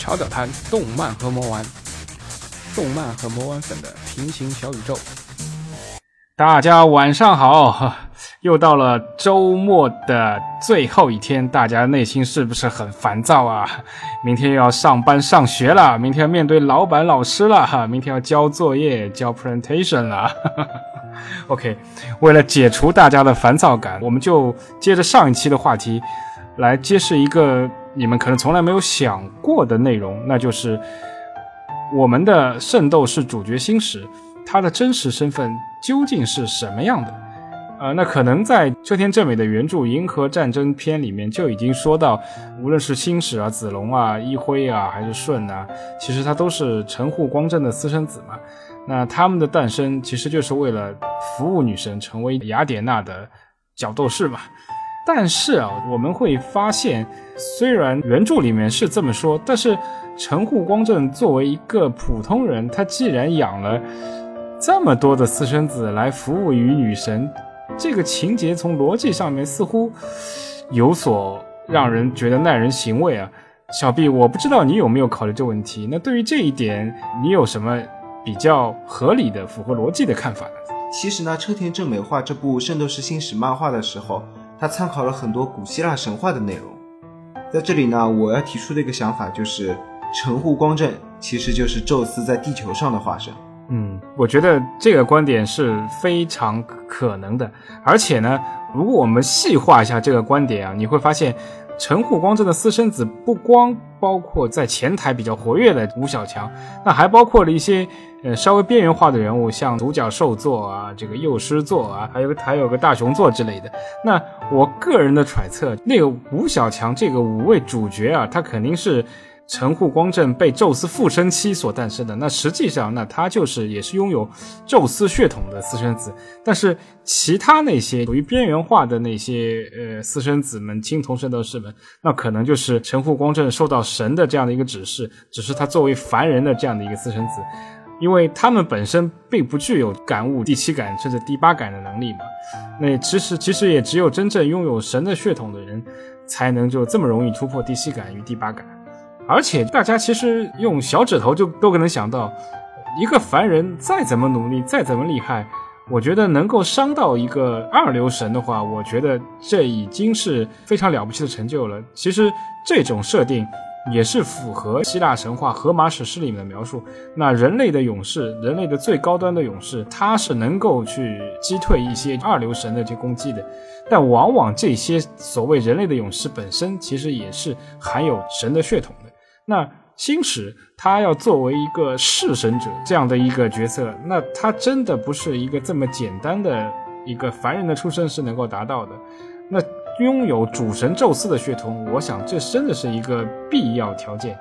潮脚谈动漫和魔丸，动漫和魔丸粉的平行小宇宙。大家晚上好，又到了周末的最后一天，大家内心是不是很烦躁啊？明天又要上班上学了，明天要面对老板老师了哈，明天要交作业交 presentation 了。OK，为了解除大家的烦躁感，我们就接着上一期的话题来揭示一个你们可能从来没有想过的内容，那就是我们的圣斗士主角星矢，他的真实身份究竟是什么样的？呃，那可能在车田正美的原著《银河战争篇》里面就已经说到，无论是星矢啊、子龙啊、一辉啊，还是舜啊，其实他都是神户光正的私生子嘛。那他们的诞生其实就是为了服务女神，成为雅典娜的角斗士嘛。但是啊，我们会发现，虽然原著里面是这么说，但是陈户光正作为一个普通人，他既然养了这么多的私生子来服务于女神，这个情节从逻辑上面似乎有所让人觉得耐人寻味啊。小毕我不知道你有没有考虑这问题。那对于这一点，你有什么比较合理的、符合逻辑的看法呢？其实呢，车田正美画这部《圣斗士星矢》漫画的时候，他参考了很多古希腊神话的内容。在这里呢，我要提出的一个想法就是，神户光正其实就是宙斯在地球上的化身。嗯，我觉得这个观点是非常可能的。而且呢，如果我们细化一下这个观点啊，你会发现，陈沪光正的私生子不光包括在前台比较活跃的吴小强，那还包括了一些呃稍微边缘化的人物，像独角兽座啊、这个幼狮座啊，还有还有个大熊座之类的。那我个人的揣测，那个吴小强这个五位主角啊，他肯定是。神户光正被宙斯附身期所诞生的，那实际上，那他就是也是拥有宙斯血统的私生子。但是其他那些属于边缘化的那些呃私生子们、青铜圣斗士们，那可能就是神户光正受到神的这样的一个指示，只是他作为凡人的这样的一个私生子，因为他们本身并不具有感悟第七感甚至第八感的能力嘛。那其实其实也只有真正拥有神的血统的人，才能就这么容易突破第七感与第八感。而且大家其实用小指头就都可能想到，一个凡人再怎么努力，再怎么厉害，我觉得能够伤到一个二流神的话，我觉得这已经是非常了不起的成就了。其实这种设定也是符合希腊神话、荷马史诗里面的描述。那人类的勇士，人类的最高端的勇士，他是能够去击退一些二流神的这攻击的。但往往这些所谓人类的勇士本身，其实也是含有神的血统的。那星矢他要作为一个弑神者这样的一个角色，那他真的不是一个这么简单的一个凡人的出身是能够达到的。那拥有主神宙斯的血统，我想这真的是一个必要条件。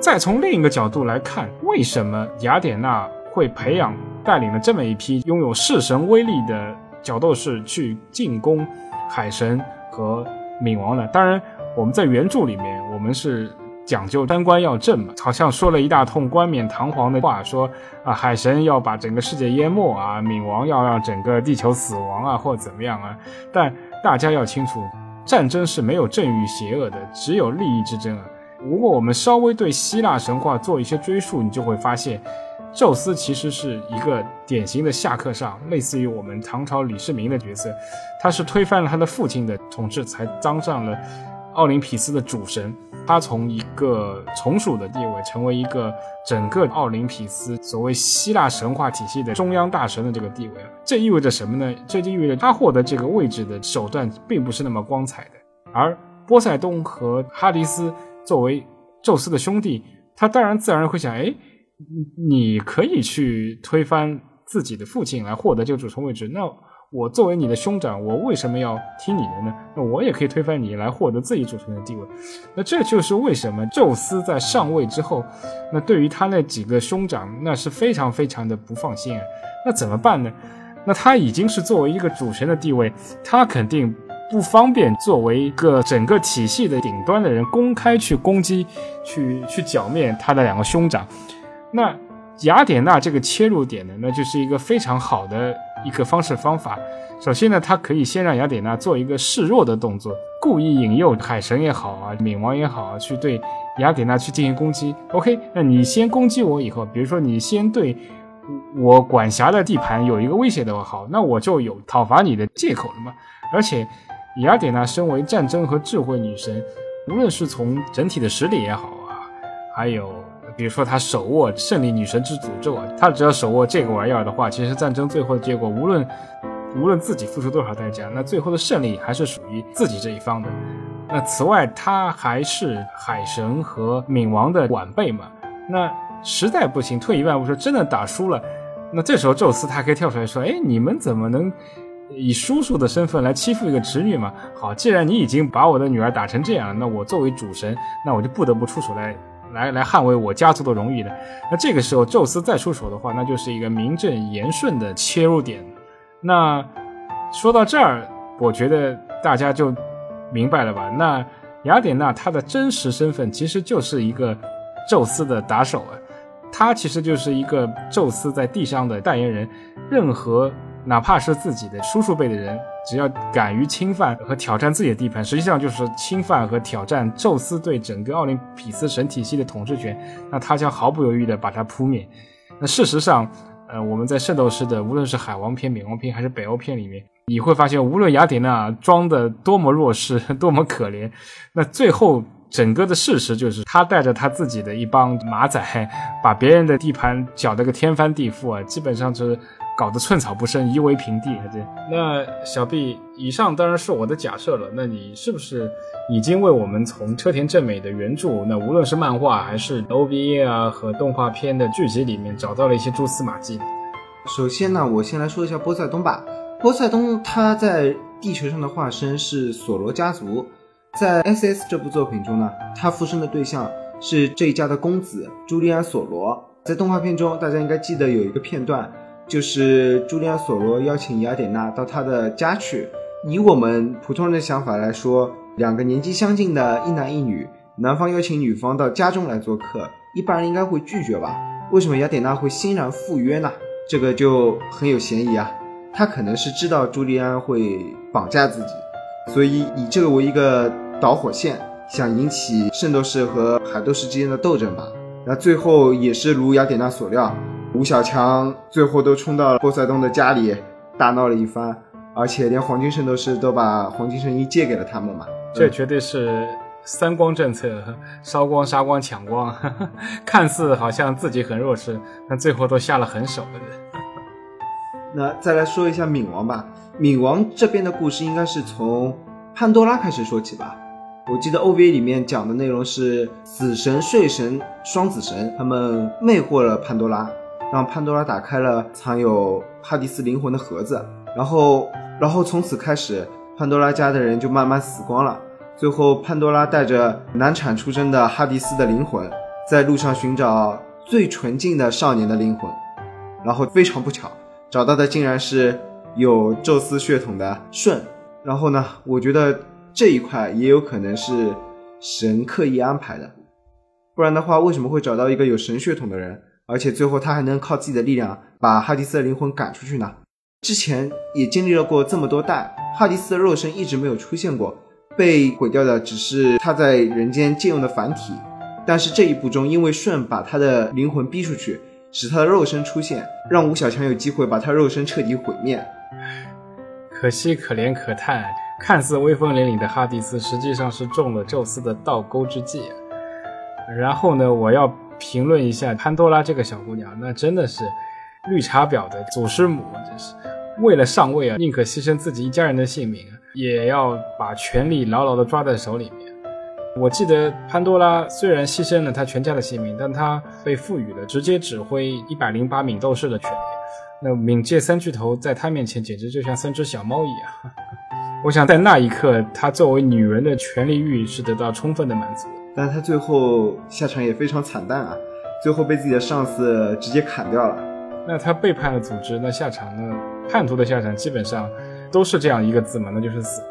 再从另一个角度来看，为什么雅典娜会培养带领了这么一批拥有弑神威力的角斗士去进攻海神和冥王呢？当然，我们在原著里面，我们是。讲究三观要正嘛，好像说了一大通冠冕堂皇的话，说啊海神要把整个世界淹没啊，冥王要让整个地球死亡啊，或怎么样啊。但大家要清楚，战争是没有正与邪恶的，只有利益之争啊。如果我们稍微对希腊神话做一些追溯，你就会发现，宙斯其实是一个典型的下克上，类似于我们唐朝李世民的角色，他是推翻了他的父亲的统治，才当上了奥林匹斯的主神。他从一个从属的地位，成为一个整个奥林匹斯所谓希腊神话体系的中央大神的这个地位啊，这意味着什么呢？这就意味着他获得这个位置的手段并不是那么光彩的。而波塞冬和哈迪斯作为宙斯的兄弟，他当然自然会想：哎，你可以去推翻自己的父亲来获得这个主神位置，那。我作为你的兄长，我为什么要听你的呢？那我也可以推翻你来获得自己主权的地位。那这就是为什么宙斯在上位之后，那对于他那几个兄长，那是非常非常的不放心啊。那怎么办呢？那他已经是作为一个主权的地位，他肯定不方便作为一个整个体系的顶端的人公开去攻击、去去剿灭他的两个兄长。那雅典娜这个切入点呢，那就是一个非常好的。一个方式方法，首先呢，它可以先让雅典娜做一个示弱的动作，故意引诱海神也好啊，冥王也好啊，去对雅典娜去进行攻击。OK，那你先攻击我以后，比如说你先对我管辖的地盘有一个威胁的话，好，那我就有讨伐你的借口了嘛。而且雅典娜身为战争和智慧女神，无论是从整体的实力也好啊，还有比如说他手握胜利女神之诅咒啊，他只要手握这个玩意儿的话，其实战争最后的结果，无论无论自己付出多少代价，那最后的胜利还是属于自己这一方的。那此外，他还是海神和冥王的晚辈嘛。那实在不行，退一万步说，真的打输了，那这时候宙斯他可以跳出来说：“哎，你们怎么能以叔叔的身份来欺负一个侄女嘛？好，既然你已经把我的女儿打成这样，那我作为主神，那我就不得不出手来来来捍卫我家族的荣誉的。那这个时候，宙斯再出手的话，那就是一个名正言顺的切入点。那说到这儿，我觉得大家就。明白了吧？那雅典娜她的真实身份其实就是一个宙斯的打手啊，她其实就是一个宙斯在地上的代言人。任何哪怕是自己的叔叔辈的人，只要敢于侵犯和挑战自己的地盘，实际上就是侵犯和挑战宙斯对整个奥林匹斯神体系的统治权，那他将毫不犹豫地把它扑灭。那事实上，呃，我们在圣斗士的无论是海王篇、冥王篇还是北欧篇里面。你会发现，无论雅典娜装的多么弱势、多么可怜，那最后整个的事实就是，她带着她自己的一帮马仔，把别人的地盘搅得个天翻地覆啊，基本上是搞得寸草不生、夷为平地。这那小 B，以上当然是我的假设了。那你是不是已经为我们从车田正美的原著，那无论是漫画还是 OVA 啊和动画片的剧集里面，找到了一些蛛丝马迹？首先呢，我先来说一下波塞冬吧。波塞冬他在地球上的化身是索罗家族，在 S S 这部作品中呢，他附身的对象是这一家的公子朱利安索罗。在动画片中，大家应该记得有一个片段，就是朱利安索罗邀请雅典娜到他的家去。以我们普通人的想法来说，两个年纪相近的一男一女，男方邀请女方到家中来做客，一般人应该会拒绝吧？为什么雅典娜会欣然赴约呢？这个就很有嫌疑啊。他可能是知道朱利安会绑架自己，所以以这个为一个导火线，想引起圣斗士和海斗士之间的斗争吧。那最后也是如雅典娜所料，吴小强最后都冲到了波塞冬的家里，大闹了一番，而且连黄金圣斗士都把黄金圣衣借给了他们嘛。这绝对是三光政策，烧光、杀光、抢光，看似好像自己很弱势，但最后都下了狠手了。那再来说一下冥王吧。冥王这边的故事应该是从潘多拉开始说起吧。我记得 OVA 里面讲的内容是死神、睡神、双子神他们魅惑了潘多拉，让潘多拉打开了藏有哈迪斯灵魂的盒子，然后，然后从此开始，潘多拉家的人就慢慢死光了。最后，潘多拉带着难产出生的哈迪斯的灵魂，在路上寻找最纯净的少年的灵魂，然后非常不巧。找到的竟然是有宙斯血统的舜，然后呢，我觉得这一块也有可能是神刻意安排的，不然的话，为什么会找到一个有神血统的人，而且最后他还能靠自己的力量把哈迪斯的灵魂赶出去呢？之前也经历了过这么多代，哈迪斯的肉身一直没有出现过，被毁掉的只是他在人间借用的凡体，但是这一步中，因为舜把他的灵魂逼出去。使他的肉身出现，让吴小强有机会把他肉身彻底毁灭。可惜可怜可叹，看似威风凛凛的哈迪斯，实际上是中了宙斯的倒钩之计。然后呢，我要评论一下潘多拉这个小姑娘，那真的是绿茶婊的祖师母，真是为了上位啊，宁可牺牲自己一家人的性命，也要把权力牢牢地抓在手里面。我记得潘多拉虽然牺牲了她全家的性命，但她被赋予了直接指挥一百零八冥斗士的权利。那冥界三巨头在她面前简直就像三只小猫一样。我想在那一刻，她作为女人的权利欲是得到充分的满足。但他最后下场也非常惨淡啊，最后被自己的上司直接砍掉了。那他背叛了组织，那下场呢？叛徒的下场基本上都是这样一个字嘛，那就是死。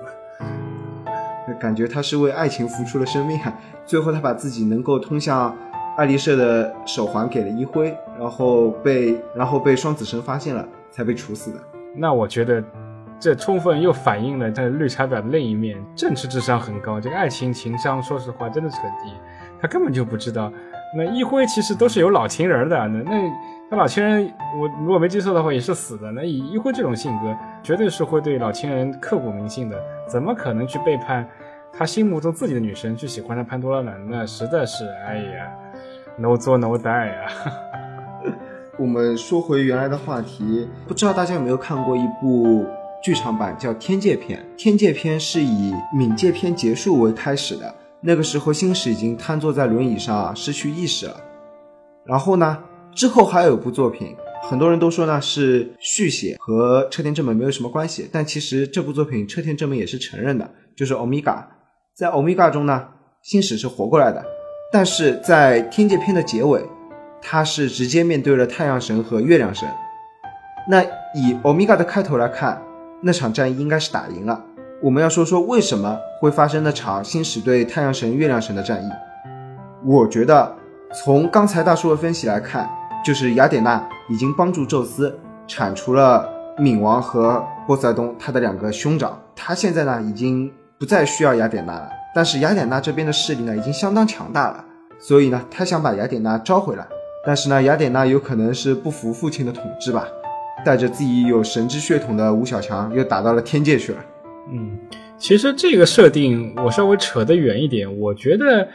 感觉他是为爱情付出了生命啊！最后他把自己能够通向爱丽舍的手环给了一辉，然后被然后被双子神发现了，才被处死的。那我觉得，这充分又反映了他绿茶婊的另一面，政治智商很高，这个爱情情商说实话真的是很低。他根本就不知道。那一辉其实都是有老情人的，那那他老情人，我如果没记错的话也是死的。那以一辉这种性格，绝对是会对老情人刻骨铭心的，怎么可能去背叛他心目中自己的女神，去喜欢上潘多拉呢？那实在是，哎呀，no 做 no die 啊！我们说回原来的话题，不知道大家有没有看过一部剧场版叫《天界篇》？《天界篇》是以冥界篇结束为开始的。那个时候，星矢已经瘫坐在轮椅上啊，失去意识了。然后呢，之后还有一部作品，很多人都说呢是续写，和车田正美没有什么关系。但其实这部作品，车田正美也是承认的，就是欧米伽。在欧米伽中呢，星矢是活过来的，但是在天界篇的结尾，他是直接面对了太阳神和月亮神。那以欧米伽的开头来看，那场战役应该是打赢了。我们要说说为什么会发生那场星矢对太阳神、月亮神的战役。我觉得从刚才大叔的分析来看，就是雅典娜已经帮助宙斯铲除了冥王和波塞冬他的两个兄长，他现在呢已经不再需要雅典娜了。但是雅典娜这边的势力呢已经相当强大了，所以呢他想把雅典娜招回来。但是呢雅典娜有可能是不服父亲的统治吧，带着自己有神之血统的吴小强又打到了天界去了。嗯，其实这个设定我稍微扯得远一点，我觉得，呃，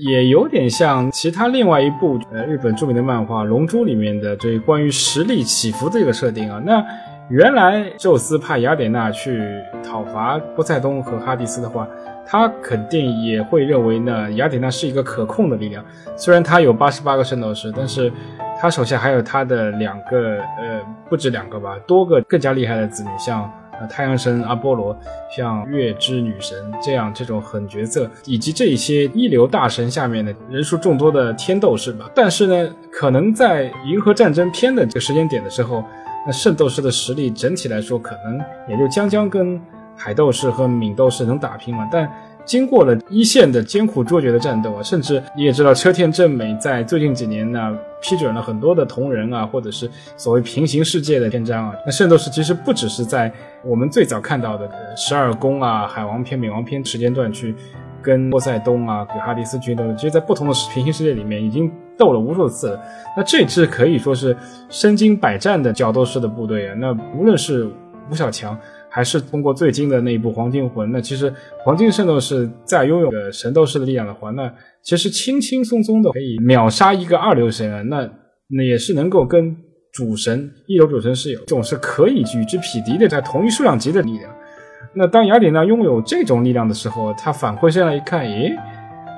也有点像其他另外一部呃日本著名的漫画《龙珠》里面的这关于实力起伏的这个设定啊。那原来宙斯派雅典娜去讨伐波塞冬和哈迪斯的话，他肯定也会认为呢，雅典娜是一个可控的力量。虽然他有八十八个圣斗士，但是他手下还有他的两个呃，不止两个吧，多个更加厉害的子女，像。呃，太阳神阿波罗，像月之女神这样这种狠角色，以及这些一流大神下面的人数众多的天斗士吧。但是呢，可能在银河战争篇的这个时间点的时候，那圣斗士的实力整体来说，可能也就将将跟海斗士和冥斗士能打平嘛。但经过了一线的艰苦卓绝的战斗啊，甚至你也知道，车田正美在最近几年呢批准了很多的同人啊，或者是所谓平行世界的篇章啊。那圣斗士其实不只是在我们最早看到的十二宫啊、海王篇、冥王篇时间段去跟波塞冬啊、给哈迪斯决斗，其实在不同的平行世界里面已经斗了无数次了。那这支可以说是身经百战的角斗士的部队啊。那无论是吴小强。还是通过最近的那一部黄金魂，那其实黄金圣斗士再拥有的神斗士的力量的话，那其实轻轻松松的可以秒杀一个二流神啊，那那也是能够跟主神一流主神是有这种是可以与之匹敌的，在同一数量级的力量。那当雅典娜拥有这种力量的时候，他返回身来一看，诶。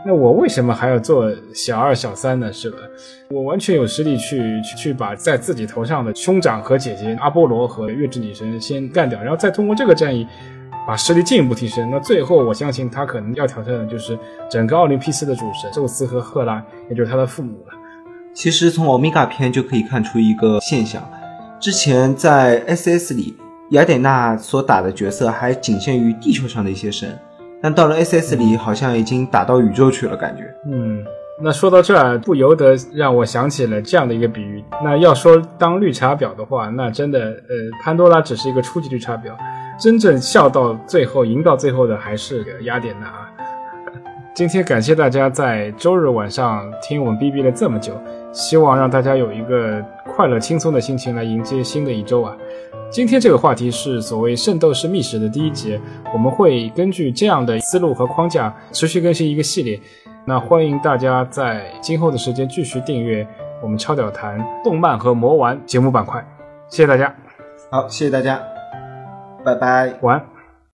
那我为什么还要做小二小三呢？是吧？我完全有实力去去把在自己头上的兄长和姐姐阿波罗和月之女神先干掉，然后再通过这个战役把实力进一步提升。那最后我相信他可能要挑战的就是整个奥林匹斯的主神宙斯和赫拉，也就是他的父母了。其实从欧米伽篇就可以看出一个现象：之前在 SS 里，雅典娜所打的角色还仅限于地球上的一些神。但到了 S S 里，好像已经打到宇宙去了，感觉。嗯，那说到这儿，不由得让我想起了这样的一个比喻。那要说当绿茶婊的话，那真的，呃，潘多拉只是一个初级绿茶婊，真正笑到最后、赢到最后的还是雅典娜。今天感谢大家在周日晚上听我们哔哔了这么久，希望让大家有一个快乐轻松的心情来迎接新的一周啊。今天这个话题是所谓《圣斗士秘史》的第一节，我们会根据这样的思路和框架持续更新一个系列。那欢迎大家在今后的时间继续订阅我们超屌谈动漫和魔玩节目板块。谢谢大家，好，谢谢大家，拜拜，晚安。